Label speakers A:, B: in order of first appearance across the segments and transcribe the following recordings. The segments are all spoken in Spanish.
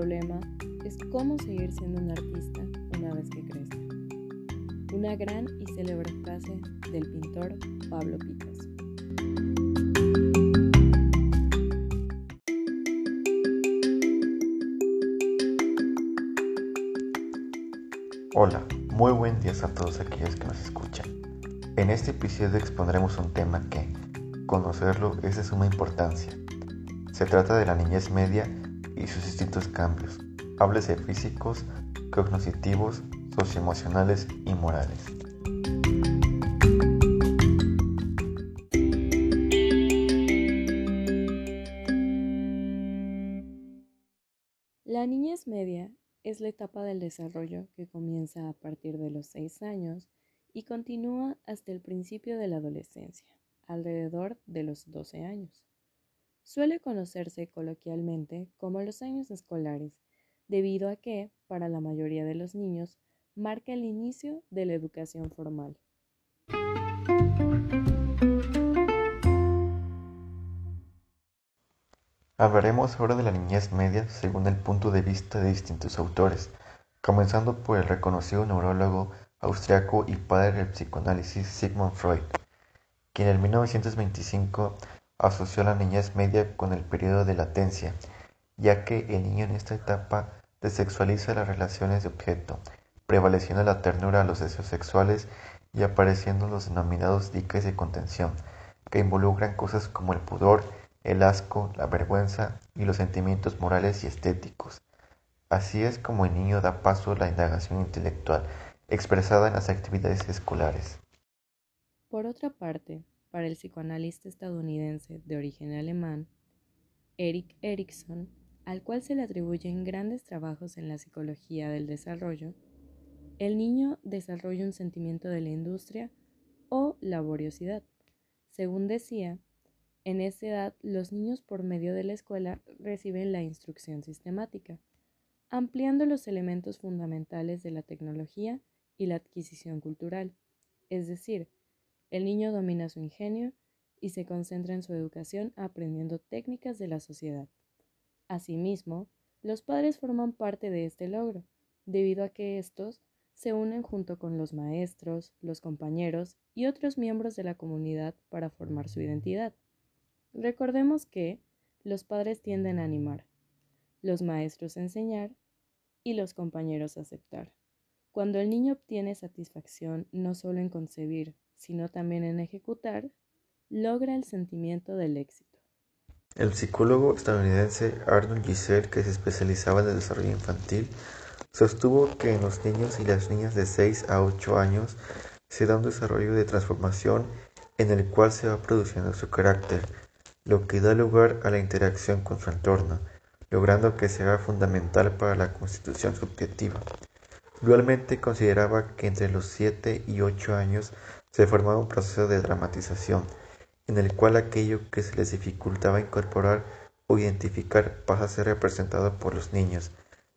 A: problema es cómo seguir siendo un artista una vez que crezca. Una gran y célebre frase del pintor Pablo Picasso.
B: Hola, muy buen día a todos aquellos que nos escuchan. En este episodio expondremos un tema que, conocerlo, es de suma importancia. Se trata de la niñez media y sus distintos cambios, háblese físicos, cognitivos, socioemocionales y morales.
A: La niñez media es la etapa del desarrollo que comienza a partir de los 6 años y continúa hasta el principio de la adolescencia, alrededor de los 12 años. Suele conocerse coloquialmente como los años escolares, debido a que, para la mayoría de los niños, marca el inicio de la educación formal.
B: Hablaremos ahora de la niñez media según el punto de vista de distintos autores, comenzando por el reconocido neurólogo austriaco y padre del psicoanálisis Sigmund Freud, quien en 1925 asoció la niñez media con el periodo de latencia, ya que el niño en esta etapa desexualiza las relaciones de objeto, prevaleciendo la ternura a los deseos sexuales y apareciendo los denominados diques de contención, que involucran cosas como el pudor, el asco, la vergüenza y los sentimientos morales y estéticos. Así es como el niño da paso a la indagación intelectual, expresada en las actividades escolares.
A: Por otra parte, para el psicoanalista estadounidense de origen alemán, Erik Erikson, al cual se le atribuyen grandes trabajos en la psicología del desarrollo, el niño desarrolla un sentimiento de la industria o laboriosidad. Según decía, en esa edad los niños por medio de la escuela reciben la instrucción sistemática, ampliando los elementos fundamentales de la tecnología y la adquisición cultural, es decir, el niño domina su ingenio y se concentra en su educación aprendiendo técnicas de la sociedad. Asimismo, los padres forman parte de este logro, debido a que estos se unen junto con los maestros, los compañeros y otros miembros de la comunidad para formar su identidad. Recordemos que los padres tienden a animar, los maestros a enseñar y los compañeros a aceptar. Cuando el niño obtiene satisfacción no solo en concebir, sino también en ejecutar, logra el sentimiento del éxito.
B: El psicólogo estadounidense Arnold Giselle, que se especializaba en el desarrollo infantil, sostuvo que en los niños y las niñas de 6 a 8 años se da un desarrollo de transformación en el cual se va produciendo su carácter, lo que da lugar a la interacción con su entorno, logrando que sea fundamental para la constitución subjetiva. Igualmente consideraba que entre los 7 y 8 años se formaba un proceso de dramatización, en el cual aquello que se les dificultaba incorporar o identificar pasa a ser representado por los niños,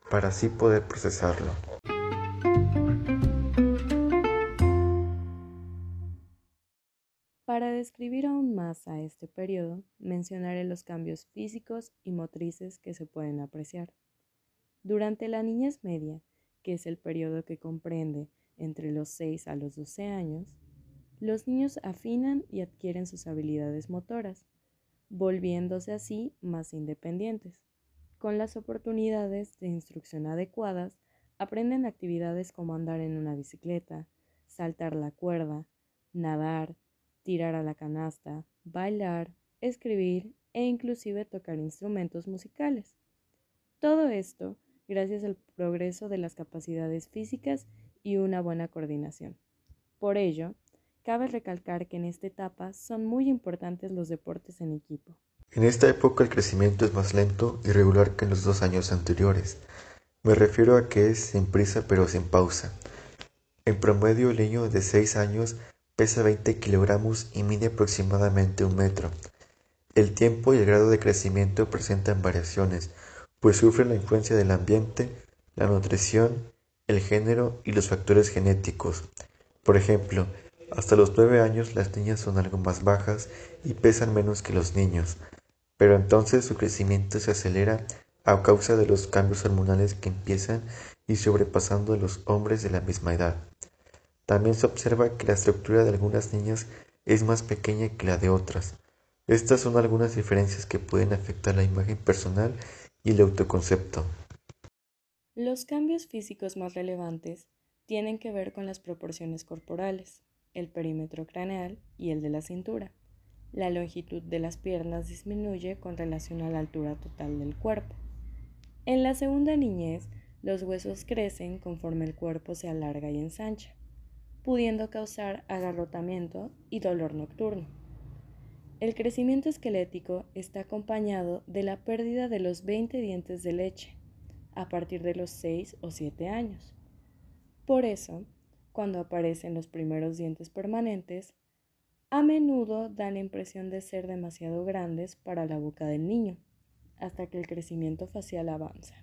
B: para así poder procesarlo.
A: Para describir aún más a este periodo, mencionaré los cambios físicos y motrices que se pueden apreciar. Durante la niñez media, que es el periodo que comprende entre los 6 a los 12 años, los niños afinan y adquieren sus habilidades motoras, volviéndose así más independientes. Con las oportunidades de instrucción adecuadas, aprenden actividades como andar en una bicicleta, saltar la cuerda, nadar, tirar a la canasta, bailar, escribir e inclusive tocar instrumentos musicales. Todo esto gracias al progreso de las capacidades físicas y una buena coordinación. Por ello, Cabe recalcar que en esta etapa son muy importantes los deportes en equipo.
B: En esta época el crecimiento es más lento y regular que en los dos años anteriores. Me refiero a que es sin prisa pero sin pausa. En promedio el niño de 6 años pesa 20 kilogramos y mide aproximadamente un metro. El tiempo y el grado de crecimiento presentan variaciones, pues sufren la influencia del ambiente, la nutrición, el género y los factores genéticos. Por ejemplo, hasta los nueve años las niñas son algo más bajas y pesan menos que los niños, pero entonces su crecimiento se acelera a causa de los cambios hormonales que empiezan y sobrepasando a los hombres de la misma edad. También se observa que la estructura de algunas niñas es más pequeña que la de otras. Estas son algunas diferencias que pueden afectar la imagen personal y el autoconcepto.
A: Los cambios físicos más relevantes tienen que ver con las proporciones corporales, el perímetro craneal y el de la cintura. La longitud de las piernas disminuye con relación a la altura total del cuerpo. En la segunda niñez, los huesos crecen conforme el cuerpo se alarga y ensancha, pudiendo causar agarrotamiento y dolor nocturno. El crecimiento esquelético está acompañado de la pérdida de los 20 dientes de leche a partir de los 6 o 7 años. Por eso, cuando aparecen los primeros dientes permanentes, a menudo dan la impresión de ser demasiado grandes para la boca del niño, hasta que el crecimiento facial avanza.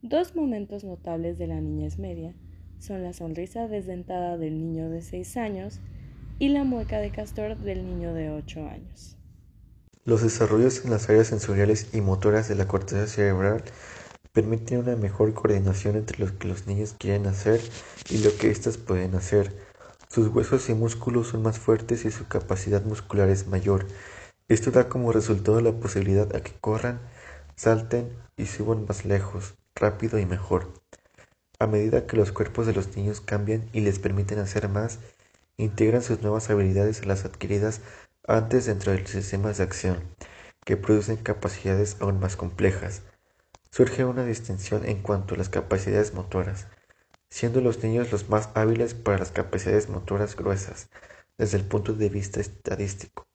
A: Dos momentos notables de la niñez media son la sonrisa desdentada del niño de 6 años y la mueca de castor del niño de 8 años.
B: Los desarrollos en las áreas sensoriales y motoras de la corteza cerebral permiten una mejor coordinación entre lo que los niños quieren hacer y lo que éstas pueden hacer. Sus huesos y músculos son más fuertes y su capacidad muscular es mayor. Esto da como resultado la posibilidad a que corran, salten y suban más lejos, rápido y mejor. A medida que los cuerpos de los niños cambian y les permiten hacer más, integran sus nuevas habilidades a las adquiridas antes dentro de los sistemas de acción, que producen capacidades aún más complejas surge una distinción en cuanto a las capacidades motoras, siendo los niños los más hábiles para las capacidades motoras gruesas desde el punto de vista estadístico,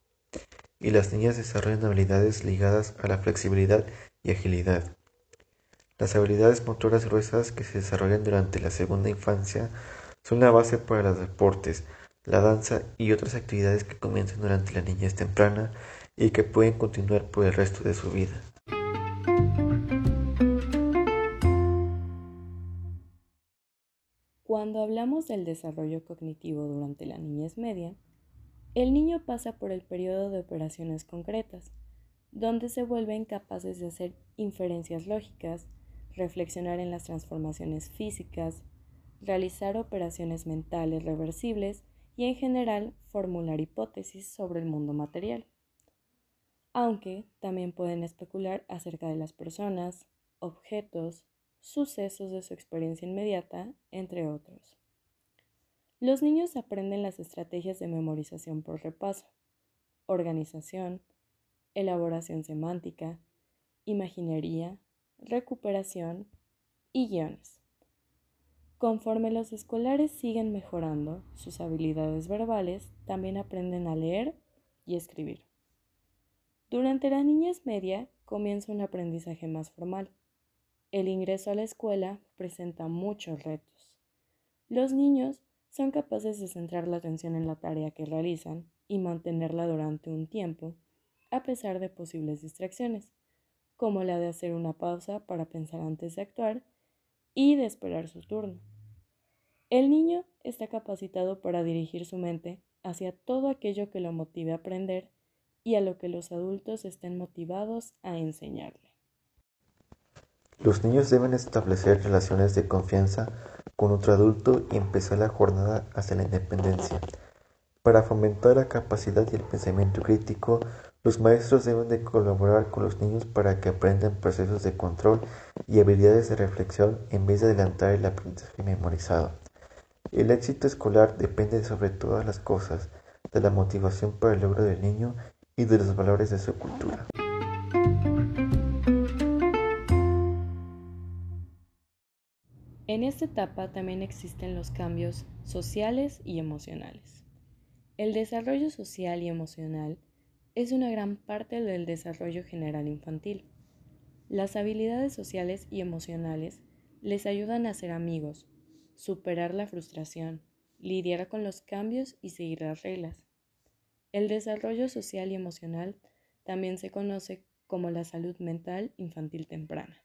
B: y las niñas desarrollan habilidades ligadas a la flexibilidad y agilidad. Las habilidades motoras gruesas que se desarrollan durante la segunda infancia son la base para los deportes, la danza y otras actividades que comienzan durante la niñez temprana y que pueden continuar por el resto de su vida.
A: Cuando hablamos del desarrollo cognitivo durante la niñez media, el niño pasa por el periodo de operaciones concretas, donde se vuelven capaces de hacer inferencias lógicas, reflexionar en las transformaciones físicas, realizar operaciones mentales reversibles y en general formular hipótesis sobre el mundo material. Aunque también pueden especular acerca de las personas, objetos, sucesos de su experiencia inmediata, entre otros. Los niños aprenden las estrategias de memorización por repaso, organización, elaboración semántica, imaginería, recuperación y guiones. Conforme los escolares siguen mejorando sus habilidades verbales, también aprenden a leer y escribir. Durante la niñez media comienza un aprendizaje más formal el ingreso a la escuela presenta muchos retos. Los niños son capaces de centrar la atención en la tarea que realizan y mantenerla durante un tiempo, a pesar de posibles distracciones, como la de hacer una pausa para pensar antes de actuar y de esperar su turno. El niño está capacitado para dirigir su mente hacia todo aquello que lo motive a aprender y a lo que los adultos estén motivados a enseñarle.
B: Los niños deben establecer relaciones de confianza con otro adulto y empezar la jornada hacia la independencia. Para fomentar la capacidad y el pensamiento crítico, los maestros deben de colaborar con los niños para que aprendan procesos de control y habilidades de reflexión en vez de adelantar el aprendizaje memorizado. El éxito escolar depende sobre todas las cosas de la motivación para el logro del niño y de los valores de su cultura.
A: En esta etapa también existen los cambios sociales y emocionales. El desarrollo social y emocional es una gran parte del desarrollo general infantil. Las habilidades sociales y emocionales les ayudan a ser amigos, superar la frustración, lidiar con los cambios y seguir las reglas. El desarrollo social y emocional también se conoce como la salud mental infantil temprana.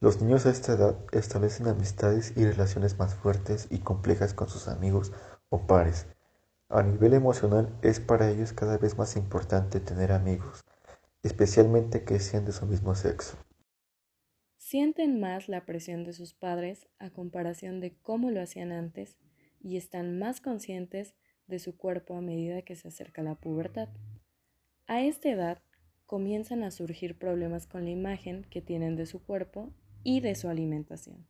B: Los niños a esta edad establecen amistades y relaciones más fuertes y complejas con sus amigos o pares. A nivel emocional es para ellos cada vez más importante tener amigos, especialmente que sean de su mismo sexo.
A: Sienten más la presión de sus padres a comparación de cómo lo hacían antes y están más conscientes de su cuerpo a medida que se acerca la pubertad. A esta edad comienzan a surgir problemas con la imagen que tienen de su cuerpo y de su alimentación.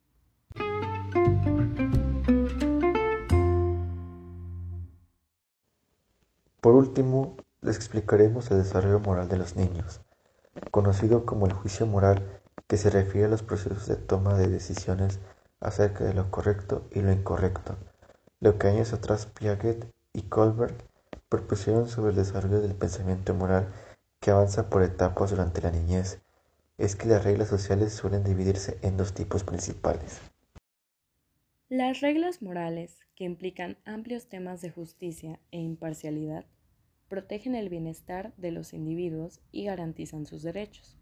B: Por último, les explicaremos el desarrollo moral de los niños, conocido como el juicio moral que se refiere a los procesos de toma de decisiones acerca de lo correcto y lo incorrecto, lo que años atrás Piaget y Kohlberg propusieron sobre el desarrollo del pensamiento moral que avanza por etapas durante la niñez, es que las reglas sociales suelen dividirse en dos tipos principales.
A: Las reglas morales, que implican amplios temas de justicia e imparcialidad, protegen el bienestar de los individuos y garantizan sus derechos.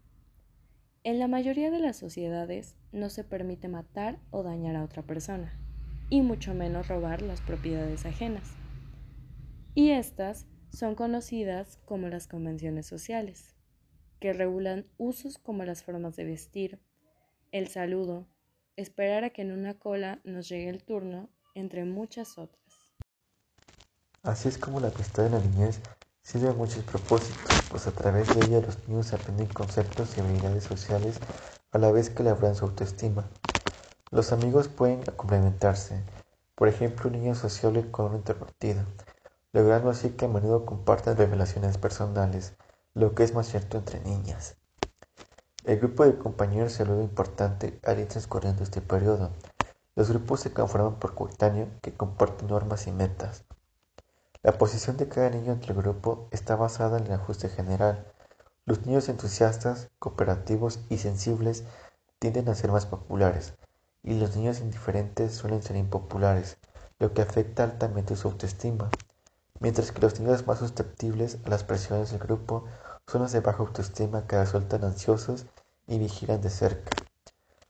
A: En la mayoría de las sociedades no se permite matar o dañar a otra persona, y mucho menos robar las propiedades ajenas. Y estas son conocidas como las convenciones sociales, que regulan usos como las formas de vestir, el saludo, esperar a que en una cola nos llegue el turno, entre muchas otras.
B: Así es como la amistad en la niñez sirve a muchos propósitos, pues a través de ella los niños aprenden conceptos y habilidades sociales a la vez que labran su autoestima. Los amigos pueden complementarse, por ejemplo un niño sociable con un introvertido, logrando así que a menudo compartan revelaciones personales, lo que es más cierto entre niñas. El grupo de compañeros se vuelve importante al ir transcurriendo este periodo. Los grupos se conforman por coetáneo que comparten normas y metas. La posición de cada niño entre el grupo está basada en el ajuste general. Los niños entusiastas, cooperativos y sensibles tienden a ser más populares, y los niños indiferentes suelen ser impopulares, lo que afecta altamente su autoestima, mientras que los niños más susceptibles a las presiones del grupo son los de baja autoestima que resultan ansiosos y vigilan de cerca.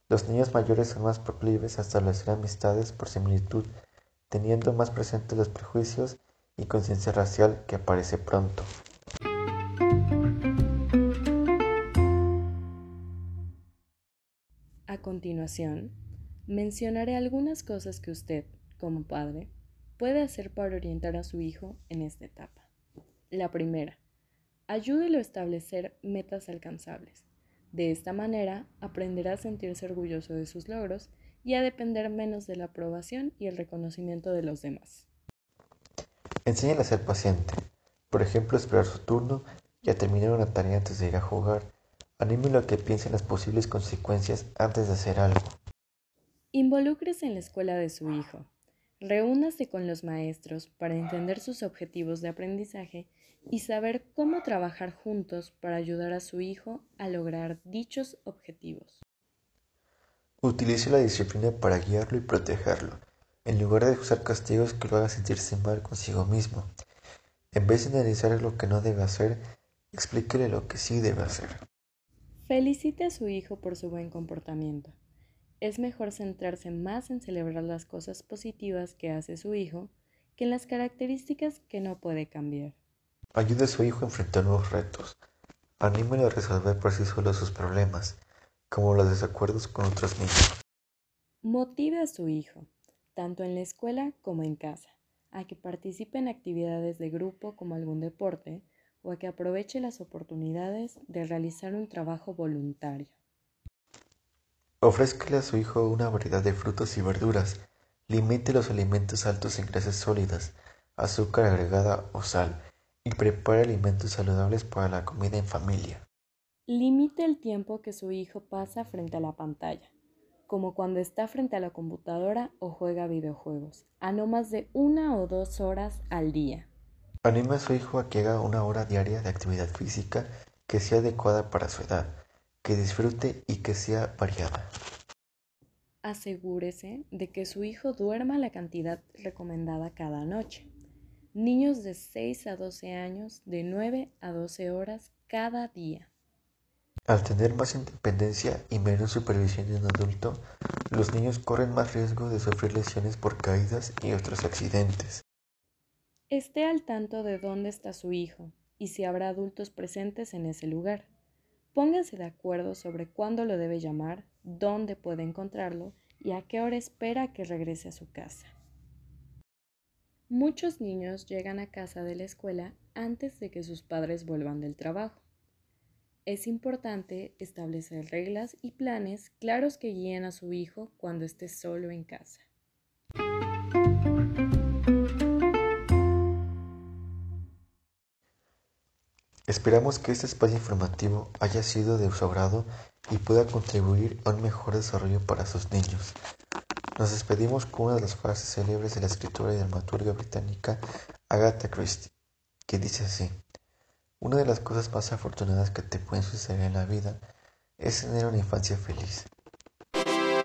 B: Los niños mayores son más proclives a establecer amistades por similitud, teniendo más presentes los prejuicios y conciencia racial que aparece pronto.
A: A continuación, mencionaré algunas cosas que usted, como padre, puede hacer para orientar a su hijo en esta etapa. La primera, ayúdelo a establecer metas alcanzables. De esta manera, aprenderá a sentirse orgulloso de sus logros y a depender menos de la aprobación y el reconocimiento de los demás.
B: Enséñale a ser paciente, por ejemplo, esperar su turno y a terminar una tarea antes de ir a jugar. Anímelo a que piense en las posibles consecuencias antes de hacer algo.
A: Involúcrese en la escuela de su hijo. Reúnase con los maestros para entender sus objetivos de aprendizaje y saber cómo trabajar juntos para ayudar a su hijo a lograr dichos objetivos.
B: Utilice la disciplina para guiarlo y protegerlo, en lugar de usar castigos que lo hagan sentirse mal consigo mismo. En vez de analizar lo que no debe hacer, explíquele lo que sí debe hacer.
A: Felicite a su hijo por su buen comportamiento. Es mejor centrarse más en celebrar las cosas positivas que hace su hijo que en las características que no puede cambiar.
B: Ayude a su hijo a enfrentar nuevos retos. Anímelo a resolver por sí solo sus problemas, como los desacuerdos con otros niños.
A: Motive a su hijo, tanto en la escuela como en casa, a que participe en actividades de grupo como algún deporte o a que aproveche las oportunidades de realizar un trabajo voluntario.
B: Ofrézcale a su hijo una variedad de frutos y verduras. Limite los alimentos altos en grasas sólidas, azúcar agregada o sal y prepare alimentos saludables para la comida en familia.
A: Limite el tiempo que su hijo pasa frente a la pantalla, como cuando está frente a la computadora o juega videojuegos, a no más de una o dos horas al día.
B: Anime a su hijo a que haga una hora diaria de actividad física que sea adecuada para su edad, que disfrute y que sea variada.
A: Asegúrese de que su hijo duerma la cantidad recomendada cada noche. Niños de 6 a 12 años de 9 a 12 horas cada día.
B: Al tener más independencia y menos supervisión de un adulto, los niños corren más riesgo de sufrir lesiones por caídas y otros accidentes.
A: Esté al tanto de dónde está su hijo, y si habrá adultos presentes en ese lugar. Pónganse de acuerdo sobre cuándo lo debe llamar, dónde puede encontrarlo y a qué hora espera que regrese a su casa. Muchos niños llegan a casa de la escuela antes de que sus padres vuelvan del trabajo. Es importante establecer reglas y planes claros que guíen a su hijo cuando esté solo en casa.
B: Esperamos que este espacio informativo haya sido de su agrado y pueda contribuir a un mejor desarrollo para sus niños. Nos despedimos con una de las frases célebres de la escritora y dramaturga británica Agatha Christie, que dice así, una de las cosas más afortunadas que te pueden suceder en la vida es tener una infancia feliz.